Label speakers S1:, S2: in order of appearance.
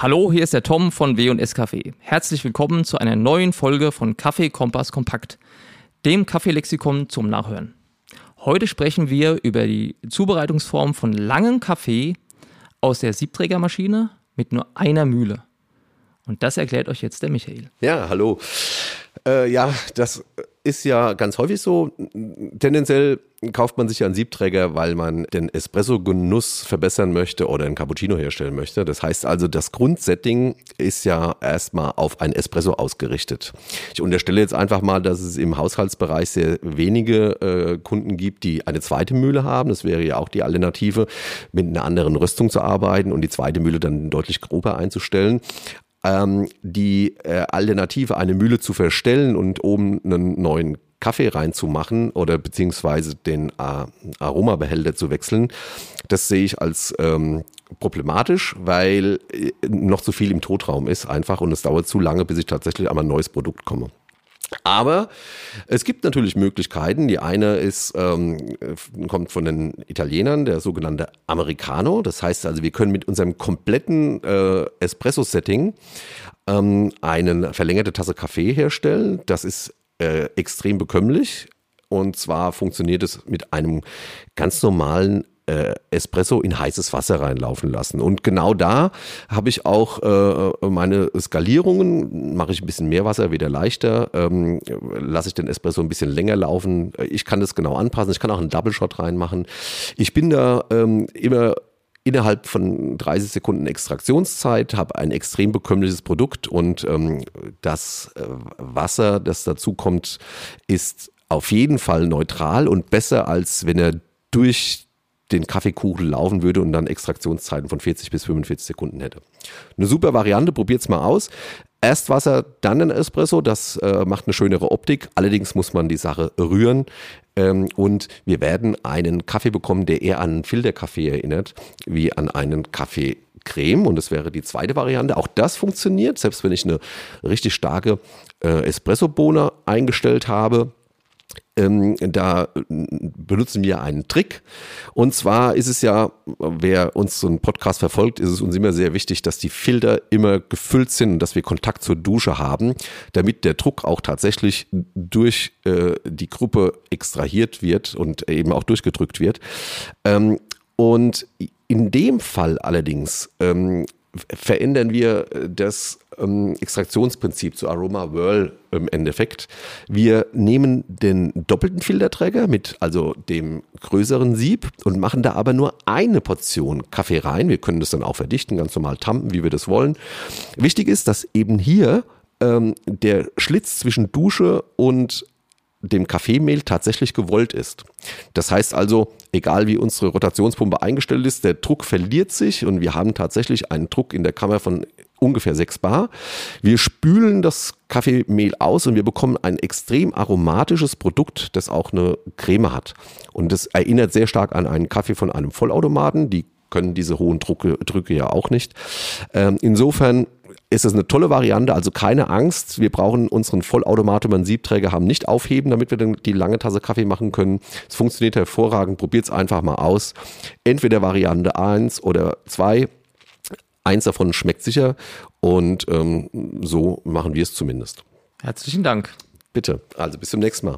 S1: Hallo, hier ist der Tom von W&S Kaffee. Herzlich willkommen zu einer neuen Folge von Kaffee Kompass Kompakt, dem Kaffeelexikon zum Nachhören. Heute sprechen wir über die Zubereitungsform von langem Kaffee aus der Siebträgermaschine mit nur einer Mühle. Und das erklärt euch jetzt der Michael.
S2: Ja, hallo. Äh, ja, das ist ja ganz häufig so. Tendenziell kauft man sich ja einen Siebträger, weil man den Espresso-Genuss verbessern möchte oder einen Cappuccino herstellen möchte. Das heißt also, das Grundsetting ist ja erstmal auf ein Espresso ausgerichtet. Ich unterstelle jetzt einfach mal, dass es im Haushaltsbereich sehr wenige äh, Kunden gibt, die eine zweite Mühle haben. Das wäre ja auch die Alternative, mit einer anderen Rüstung zu arbeiten und die zweite Mühle dann deutlich grober einzustellen ähm, die äh, Alternative, eine Mühle zu verstellen und oben einen neuen Kaffee reinzumachen oder beziehungsweise den äh, Aromabehälter zu wechseln, das sehe ich als ähm, problematisch, weil äh, noch zu viel im Totraum ist einfach und es dauert zu lange, bis ich tatsächlich an ein neues Produkt komme. Aber es gibt natürlich Möglichkeiten. Die eine ist, ähm, kommt von den Italienern, der sogenannte Americano. Das heißt also, wir können mit unserem kompletten äh, Espresso-Setting ähm, eine verlängerte Tasse Kaffee herstellen. Das ist äh, extrem bekömmlich. Und zwar funktioniert es mit einem ganz normalen äh, Espresso in heißes Wasser reinlaufen lassen. Und genau da habe ich auch äh, meine Skalierungen, mache ich ein bisschen mehr Wasser, wieder leichter, ähm, lasse ich den Espresso ein bisschen länger laufen. Ich kann das genau anpassen, ich kann auch einen Double Shot reinmachen. Ich bin da ähm, immer innerhalb von 30 Sekunden Extraktionszeit, habe ein extrem bekömmliches Produkt und ähm, das äh, Wasser, das dazu kommt, ist auf jeden Fall neutral und besser, als wenn er durch den Kaffeekuchen laufen würde und dann Extraktionszeiten von 40 bis 45 Sekunden hätte. Eine super Variante, probiert's mal aus. Erst Wasser, dann ein Espresso, das äh, macht eine schönere Optik. Allerdings muss man die Sache rühren. Ähm, und wir werden einen Kaffee bekommen, der eher an Filterkaffee erinnert, wie an einen Kaffeecreme. Und das wäre die zweite Variante. Auch das funktioniert, selbst wenn ich eine richtig starke äh, Espresso-Bohne eingestellt habe ähm, da benutzen wir einen Trick. Und zwar ist es ja, wer uns so einen Podcast verfolgt, ist es uns immer sehr wichtig, dass die Filter immer gefüllt sind und dass wir Kontakt zur Dusche haben, damit der Druck auch tatsächlich durch äh, die Gruppe extrahiert wird und eben auch durchgedrückt wird. Ähm, und in dem Fall allerdings ähm, verändern wir das ähm, Extraktionsprinzip zu Aroma Whirl im Endeffekt. Wir nehmen den doppelten Filterträger mit also dem größeren Sieb und machen da aber nur eine Portion Kaffee rein. Wir können das dann auch verdichten, ganz normal tampen, wie wir das wollen. Wichtig ist, dass eben hier ähm, der Schlitz zwischen Dusche und dem Kaffeemehl tatsächlich gewollt ist. Das heißt also, egal wie unsere Rotationspumpe eingestellt ist, der Druck verliert sich und wir haben tatsächlich einen Druck in der Kammer von ungefähr 6 Bar. Wir spülen das Kaffeemehl aus und wir bekommen ein extrem aromatisches Produkt, das auch eine Creme hat. Und das erinnert sehr stark an einen Kaffee von einem Vollautomaten. Die können diese hohen Drucke, Drücke ja auch nicht. Ähm, insofern ist es eine tolle Variante, also keine Angst. Wir brauchen unseren Vollautomat über einen Siebträger haben nicht aufheben, damit wir dann die lange Tasse Kaffee machen können. Es funktioniert hervorragend. Probiert es einfach mal aus. Entweder Variante 1 oder 2. Eins davon schmeckt sicher und ähm, so machen wir es zumindest.
S1: Herzlichen Dank.
S2: Bitte. Also bis zum nächsten Mal.